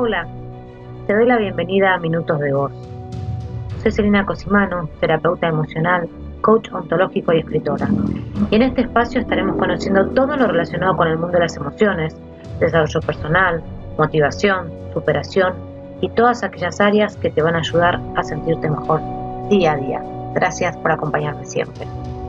Hola, te doy la bienvenida a Minutos de Voz. Soy Selina Cosimano, terapeuta emocional, coach ontológico y escritora. Y en este espacio estaremos conociendo todo lo relacionado con el mundo de las emociones, desarrollo personal, motivación, superación y todas aquellas áreas que te van a ayudar a sentirte mejor día a día. Gracias por acompañarme siempre.